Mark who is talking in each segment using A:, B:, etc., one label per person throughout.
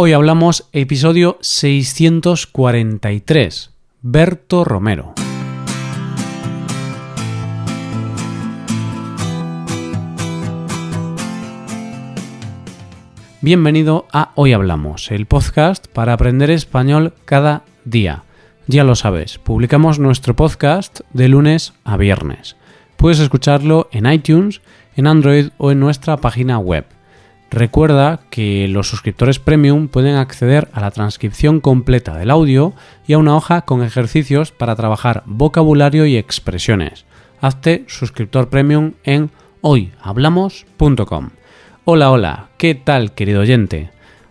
A: Hoy hablamos episodio 643, Berto Romero. Bienvenido a Hoy Hablamos, el podcast para aprender español cada día. Ya lo sabes, publicamos nuestro podcast de lunes a viernes. Puedes escucharlo en iTunes, en Android o en nuestra página web Recuerda que los suscriptores premium pueden acceder a la transcripción completa del audio y a una hoja con ejercicios para trabajar vocabulario y expresiones. Hazte suscriptor premium en hoyhablamos.com. Hola, hola, ¿qué tal querido oyente?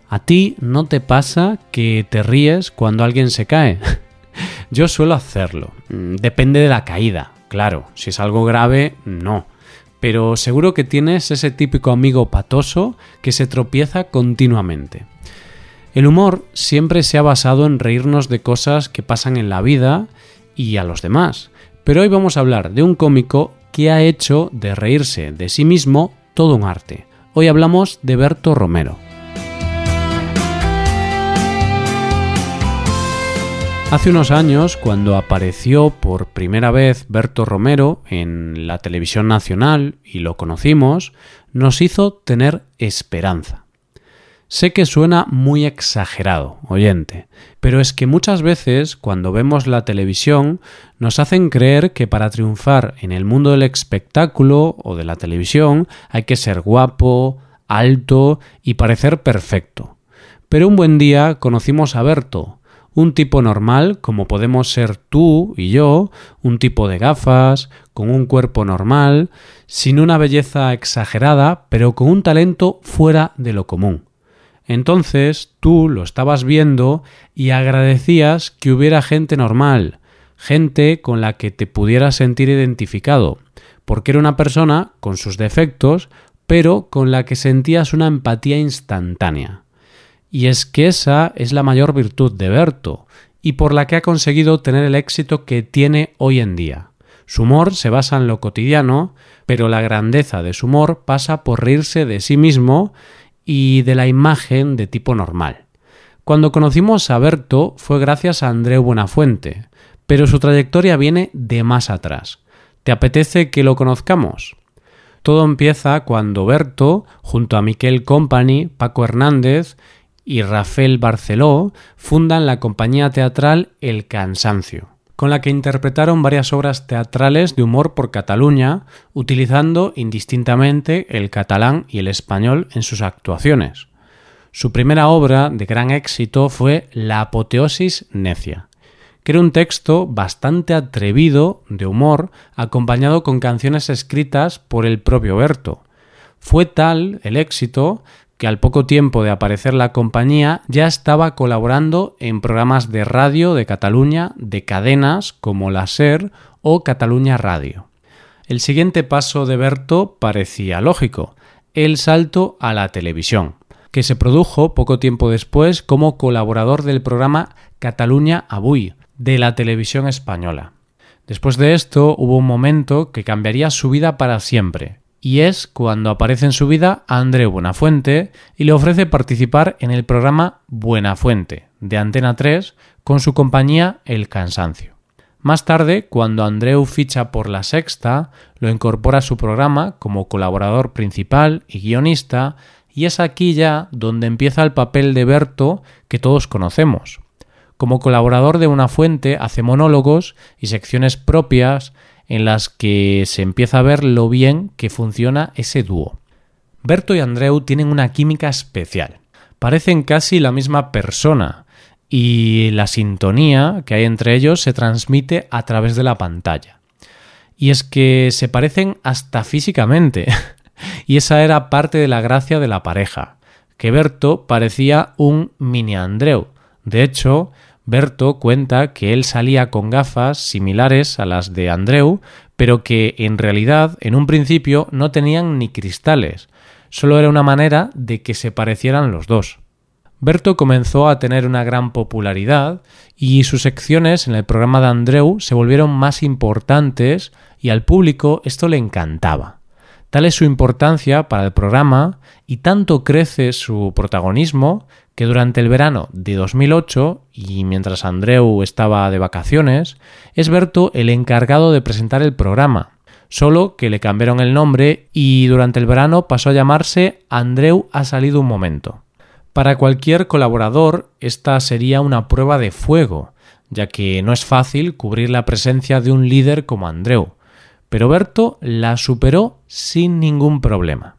A: ¿A ti no te pasa que te ríes cuando alguien se cae? Yo suelo hacerlo. Mm, depende de la caída, claro. Si es algo grave, no pero seguro que tienes ese típico amigo patoso que se tropieza continuamente. El humor siempre se ha basado en reírnos de cosas que pasan en la vida y a los demás, pero hoy vamos a hablar de un cómico que ha hecho de reírse de sí mismo todo un arte. Hoy hablamos de Berto Romero. Hace unos años, cuando apareció por primera vez Berto Romero en la televisión nacional y lo conocimos, nos hizo tener esperanza. Sé que suena muy exagerado, oyente, pero es que muchas veces cuando vemos la televisión nos hacen creer que para triunfar en el mundo del espectáculo o de la televisión hay que ser guapo, alto y parecer perfecto. Pero un buen día conocimos a Berto, un tipo normal, como podemos ser tú y yo, un tipo de gafas, con un cuerpo normal, sin una belleza exagerada, pero con un talento fuera de lo común. Entonces tú lo estabas viendo y agradecías que hubiera gente normal, gente con la que te pudieras sentir identificado, porque era una persona con sus defectos, pero con la que sentías una empatía instantánea. Y es que esa es la mayor virtud de Berto, y por la que ha conseguido tener el éxito que tiene hoy en día. Su humor se basa en lo cotidiano, pero la grandeza de su humor pasa por reírse de sí mismo y de la imagen de tipo normal. Cuando conocimos a Berto fue gracias a Andreu Buenafuente, pero su trayectoria viene de más atrás. ¿Te apetece que lo conozcamos? Todo empieza cuando Berto, junto a Miquel Company, Paco Hernández y Rafael Barceló fundan la compañía teatral El Cansancio, con la que interpretaron varias obras teatrales de humor por Cataluña, utilizando indistintamente el catalán y el español en sus actuaciones. Su primera obra de gran éxito fue La apoteosis necia, que era un texto bastante atrevido de humor acompañado con canciones escritas por el propio Berto. Fue tal el éxito que al poco tiempo de aparecer la compañía ya estaba colaborando en programas de radio de Cataluña de cadenas como la SER o Cataluña Radio. El siguiente paso de Berto parecía lógico, el salto a la televisión, que se produjo poco tiempo después como colaborador del programa Cataluña Avui de la televisión española. Después de esto hubo un momento que cambiaría su vida para siempre, y es cuando aparece en su vida Andreu Buenafuente y le ofrece participar en el programa Buenafuente de Antena 3 con su compañía El Cansancio. Más tarde, cuando Andreu ficha por La Sexta, lo incorpora a su programa como colaborador principal y guionista, y es aquí ya donde empieza el papel de Berto que todos conocemos. Como colaborador de una fuente hace monólogos y secciones propias en las que se empieza a ver lo bien que funciona ese dúo. Berto y Andreu tienen una química especial. Parecen casi la misma persona y la sintonía que hay entre ellos se transmite a través de la pantalla. Y es que se parecen hasta físicamente. y esa era parte de la gracia de la pareja, que Berto parecía un mini Andreu. De hecho, Berto cuenta que él salía con gafas similares a las de Andreu, pero que en realidad en un principio no tenían ni cristales, solo era una manera de que se parecieran los dos. Berto comenzó a tener una gran popularidad y sus secciones en el programa de Andreu se volvieron más importantes y al público esto le encantaba. Tal es su importancia para el programa y tanto crece su protagonismo que durante el verano de 2008, y mientras Andreu estaba de vacaciones, es Berto el encargado de presentar el programa, solo que le cambiaron el nombre y durante el verano pasó a llamarse Andreu ha salido un momento. Para cualquier colaborador esta sería una prueba de fuego, ya que no es fácil cubrir la presencia de un líder como Andreu, pero Berto la superó sin ningún problema.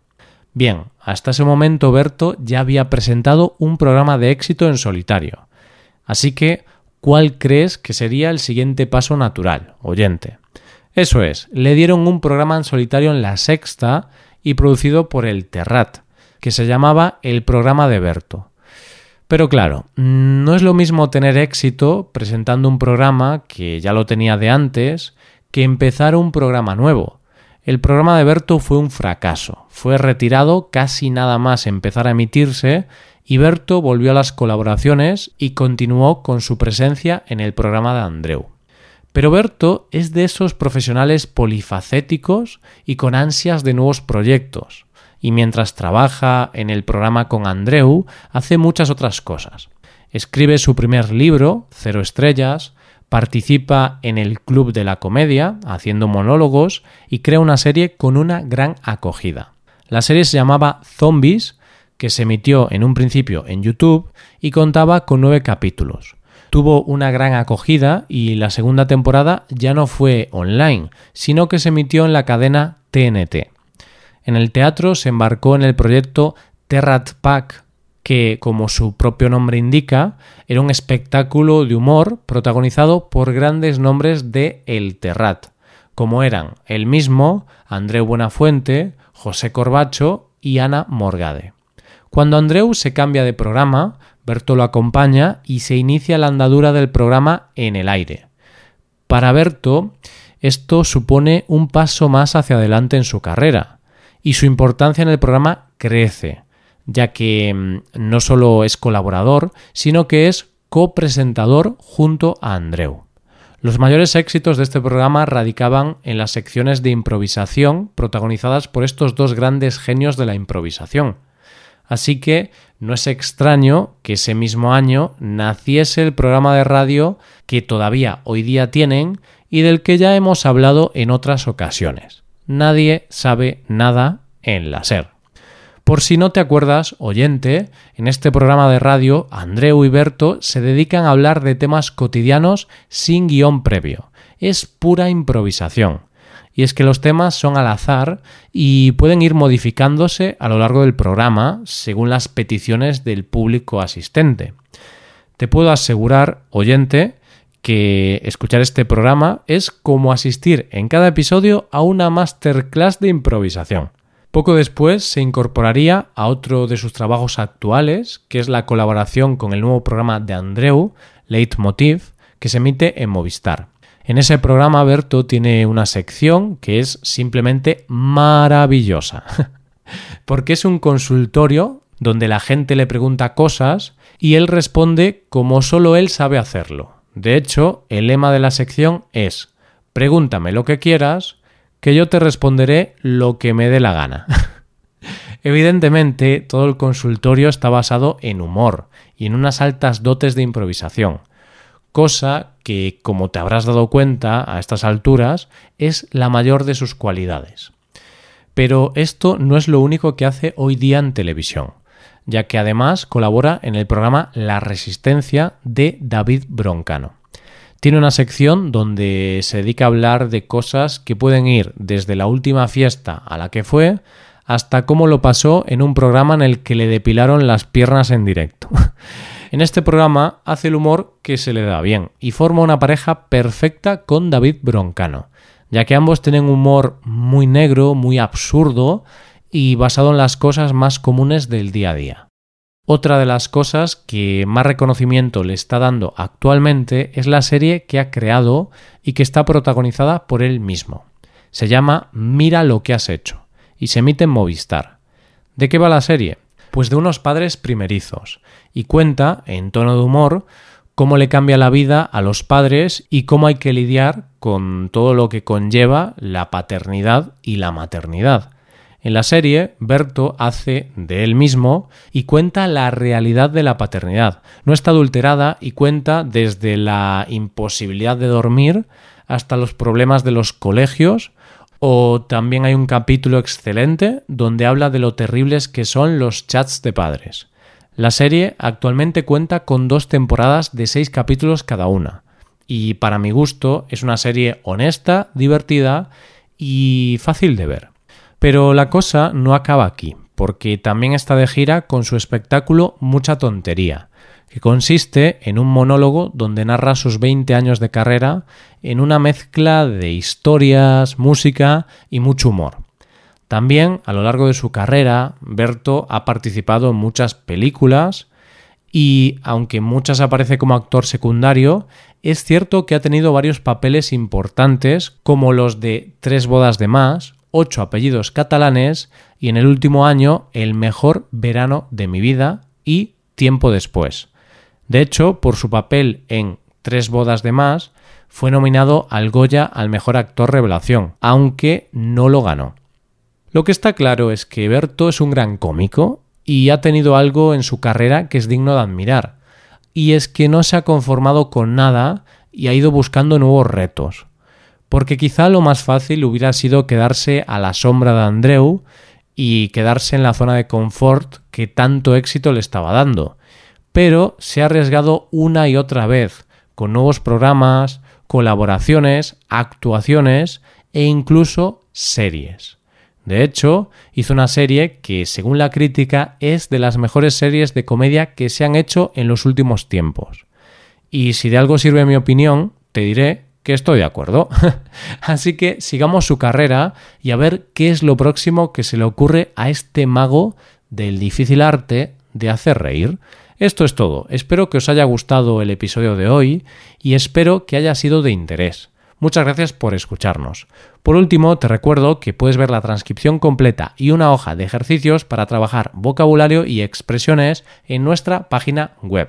A: Bien, hasta ese momento Berto ya había presentado un programa de éxito en solitario. Así que, ¿cuál crees que sería el siguiente paso natural, oyente? Eso es, le dieron un programa en solitario en la sexta y producido por el Terrat, que se llamaba El programa de Berto. Pero claro, no es lo mismo tener éxito presentando un programa que ya lo tenía de antes que empezar un programa nuevo. El programa de Berto fue un fracaso. Fue retirado casi nada más empezar a emitirse y Berto volvió a las colaboraciones y continuó con su presencia en el programa de Andreu. Pero Berto es de esos profesionales polifacéticos y con ansias de nuevos proyectos. Y mientras trabaja en el programa con Andreu, hace muchas otras cosas. Escribe su primer libro, Cero Estrellas, participa en el Club de la Comedia, haciendo monólogos, y crea una serie con una gran acogida. La serie se llamaba Zombies, que se emitió en un principio en YouTube y contaba con nueve capítulos. Tuvo una gran acogida y la segunda temporada ya no fue online, sino que se emitió en la cadena TNT. En el teatro se embarcó en el proyecto Terrat Pack, que, como su propio nombre indica, era un espectáculo de humor protagonizado por grandes nombres de El Terrat, como eran el mismo, Andreu Buenafuente, José Corbacho y Ana Morgade. Cuando Andreu se cambia de programa, Berto lo acompaña y se inicia la andadura del programa en el aire. Para Berto, esto supone un paso más hacia adelante en su carrera, y su importancia en el programa crece, ya que mm, no solo es colaborador, sino que es copresentador junto a Andreu. Los mayores éxitos de este programa radicaban en las secciones de improvisación protagonizadas por estos dos grandes genios de la improvisación. Así que no es extraño que ese mismo año naciese el programa de radio que todavía hoy día tienen y del que ya hemos hablado en otras ocasiones. Nadie sabe nada en la SER. Por si no te acuerdas, oyente, en este programa de radio, Andreu y Berto se dedican a hablar de temas cotidianos sin guion previo. Es pura improvisación. Y es que los temas son al azar y pueden ir modificándose a lo largo del programa según las peticiones del público asistente. Te puedo asegurar, oyente, que escuchar este programa es como asistir en cada episodio a una masterclass de improvisación. Poco después se incorporaría a otro de sus trabajos actuales, que es la colaboración con el nuevo programa de Andreu, Leitmotiv, que se emite en Movistar. En ese programa Berto tiene una sección que es simplemente maravillosa, porque es un consultorio donde la gente le pregunta cosas y él responde como solo él sabe hacerlo. De hecho, el lema de la sección es Pregúntame lo que quieras, que yo te responderé lo que me dé la gana. Evidentemente, todo el consultorio está basado en humor y en unas altas dotes de improvisación, cosa que, como te habrás dado cuenta a estas alturas, es la mayor de sus cualidades. Pero esto no es lo único que hace hoy día en televisión, ya que además colabora en el programa La Resistencia de David Broncano. Tiene una sección donde se dedica a hablar de cosas que pueden ir desde la última fiesta a la que fue hasta cómo lo pasó en un programa en el que le depilaron las piernas en directo. en este programa hace el humor que se le da bien y forma una pareja perfecta con David Broncano, ya que ambos tienen humor muy negro, muy absurdo y basado en las cosas más comunes del día a día. Otra de las cosas que más reconocimiento le está dando actualmente es la serie que ha creado y que está protagonizada por él mismo. Se llama Mira lo que has hecho y se emite en Movistar. ¿De qué va la serie? Pues de unos padres primerizos y cuenta, en tono de humor, cómo le cambia la vida a los padres y cómo hay que lidiar con todo lo que conlleva la paternidad y la maternidad
B: En la serie, Berto hace de él mismo y cuenta la realidad de la paternidad. No está adulterada y cuenta desde la imposibilidad de dormir hasta los problemas de los colegios o también hay un capítulo excelente donde habla de lo terribles que son los chats de padres. La serie actualmente cuenta con dos temporadas de seis capítulos cada una. Y para mi gusto es una serie honesta, divertida y fácil de ver. Pero la cosa no acaba aquí, porque también está de gira con su espectáculo Mucha Tontería, que consiste en un monólogo donde narra sus 20 años de carrera en una mezcla de historias, música y mucho humor. También, a lo largo de su carrera, Berto ha participado en muchas películas y, aunque muchas aparece como actor secundario, es cierto que ha tenido varios papeles importantes como los de Tres bodas de más ocho apellidos catalanes y en el último año el mejor verano de mi vida y tiempo después. De hecho, por su papel en Tres bodas de más, fue nominado al Goya al mejor actor revelación, aunque no lo ganó. Lo que está claro es que Berto es un gran cómico y ha tenido algo en su carrera que es digno de admirar, y es que no se ha conformado con nada y ha ido buscando nuevos retos porque quizá lo más fácil hubiera sido quedarse a la sombra de Andreu y quedarse en la zona de confort que tanto éxito le estaba dando. Pero se ha arriesgado una y otra vez con nuevos programas, colaboraciones, actuaciones e incluso series. De hecho, hizo una serie que, según la crítica, es de las mejores series de comedia que se han hecho en los últimos tiempos. Y si de algo sirve mi opinión, te diré que estoy de acuerdo. Así que sigamos su carrera y a ver qué es lo próximo que se le ocurre a este mago del difícil arte de hacer reír. Esto es todo. Espero que os haya gustado el episodio de hoy y espero que haya sido de interés. Muchas gracias por escucharnos. Por último, te recuerdo que puedes ver la transcripción completa y una hoja de ejercicios para trabajar vocabulario y expresiones en nuestra página web.